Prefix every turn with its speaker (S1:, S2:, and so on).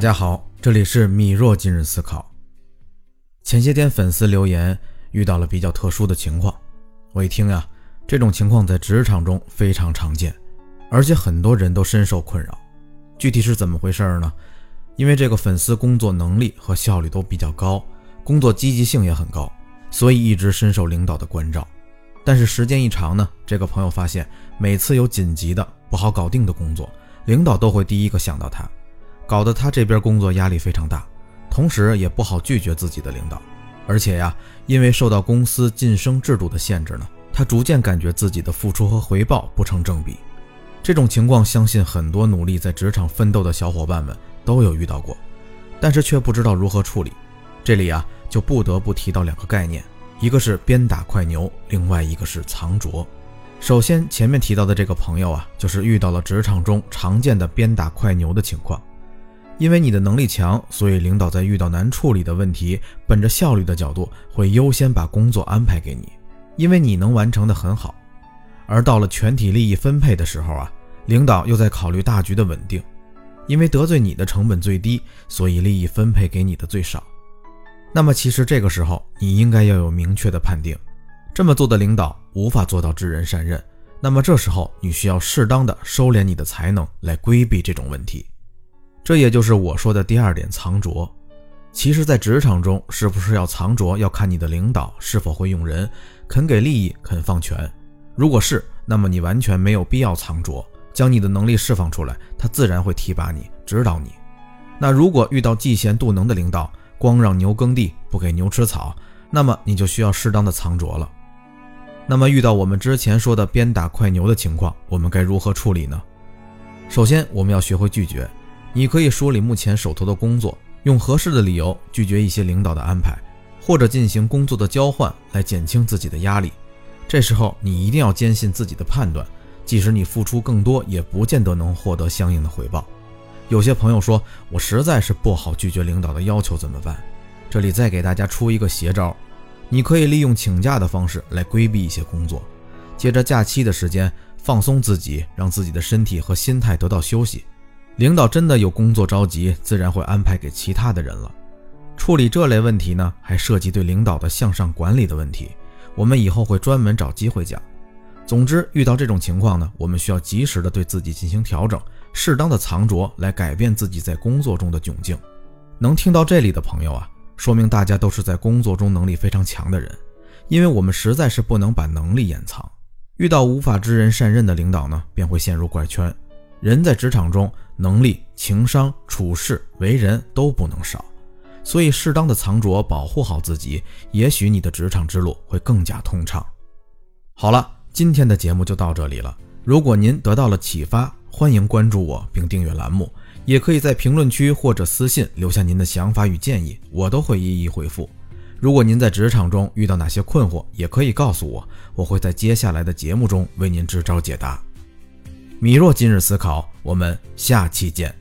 S1: 大家好，这里是米若今日思考。前些天粉丝留言遇到了比较特殊的情况，我一听呀，这种情况在职场中非常常见，而且很多人都深受困扰。具体是怎么回事呢？因为这个粉丝工作能力和效率都比较高，工作积极性也很高，所以一直深受领导的关照。但是时间一长呢，这个朋友发现每次有紧急的不好搞定的工作，领导都会第一个想到他。搞得他这边工作压力非常大，同时也不好拒绝自己的领导，而且呀，因为受到公司晋升制度的限制呢，他逐渐感觉自己的付出和回报不成正比。这种情况，相信很多努力在职场奋斗的小伙伴们都有遇到过，但是却不知道如何处理。这里啊，就不得不提到两个概念，一个是鞭打快牛，另外一个是藏拙。首先，前面提到的这个朋友啊，就是遇到了职场中常见的鞭打快牛的情况。因为你的能力强，所以领导在遇到难处理的问题，本着效率的角度，会优先把工作安排给你，因为你能完成的很好。而到了全体利益分配的时候啊，领导又在考虑大局的稳定，因为得罪你的成本最低，所以利益分配给你的最少。那么其实这个时候，你应该要有明确的判定，这么做的领导无法做到知人善任。那么这时候，你需要适当的收敛你的才能，来规避这种问题。这也就是我说的第二点藏拙。其实，在职场中，是不是要藏拙，要看你的领导是否会用人，肯给利益，肯放权。如果是，那么你完全没有必要藏拙，将你的能力释放出来，他自然会提拔你，指导你。那如果遇到嫉贤妒能的领导，光让牛耕地，不给牛吃草，那么你就需要适当的藏拙了。那么遇到我们之前说的鞭打快牛的情况，我们该如何处理呢？首先，我们要学会拒绝。你可以梳理目前手头的工作，用合适的理由拒绝一些领导的安排，或者进行工作的交换来减轻自己的压力。这时候你一定要坚信自己的判断，即使你付出更多，也不见得能获得相应的回报。有些朋友说，我实在是不好拒绝领导的要求，怎么办？这里再给大家出一个邪招，你可以利用请假的方式来规避一些工作，借着假期的时间放松自己，让自己的身体和心态得到休息。领导真的有工作着急，自然会安排给其他的人了。处理这类问题呢，还涉及对领导的向上管理的问题，我们以后会专门找机会讲。总之，遇到这种情况呢，我们需要及时的对自己进行调整，适当的藏拙来改变自己在工作中的窘境。能听到这里的朋友啊，说明大家都是在工作中能力非常强的人，因为我们实在是不能把能力掩藏。遇到无法知人善任的领导呢，便会陷入怪圈。人在职场中，能力、情商、处事、为人都不能少，所以适当的藏拙，保护好自己，也许你的职场之路会更加通畅。好了，今天的节目就到这里了。如果您得到了启发，欢迎关注我并订阅栏目，也可以在评论区或者私信留下您的想法与建议，我都会一一回复。如果您在职场中遇到哪些困惑，也可以告诉我，我会在接下来的节目中为您支招解答。米若今日思考，我们下期见。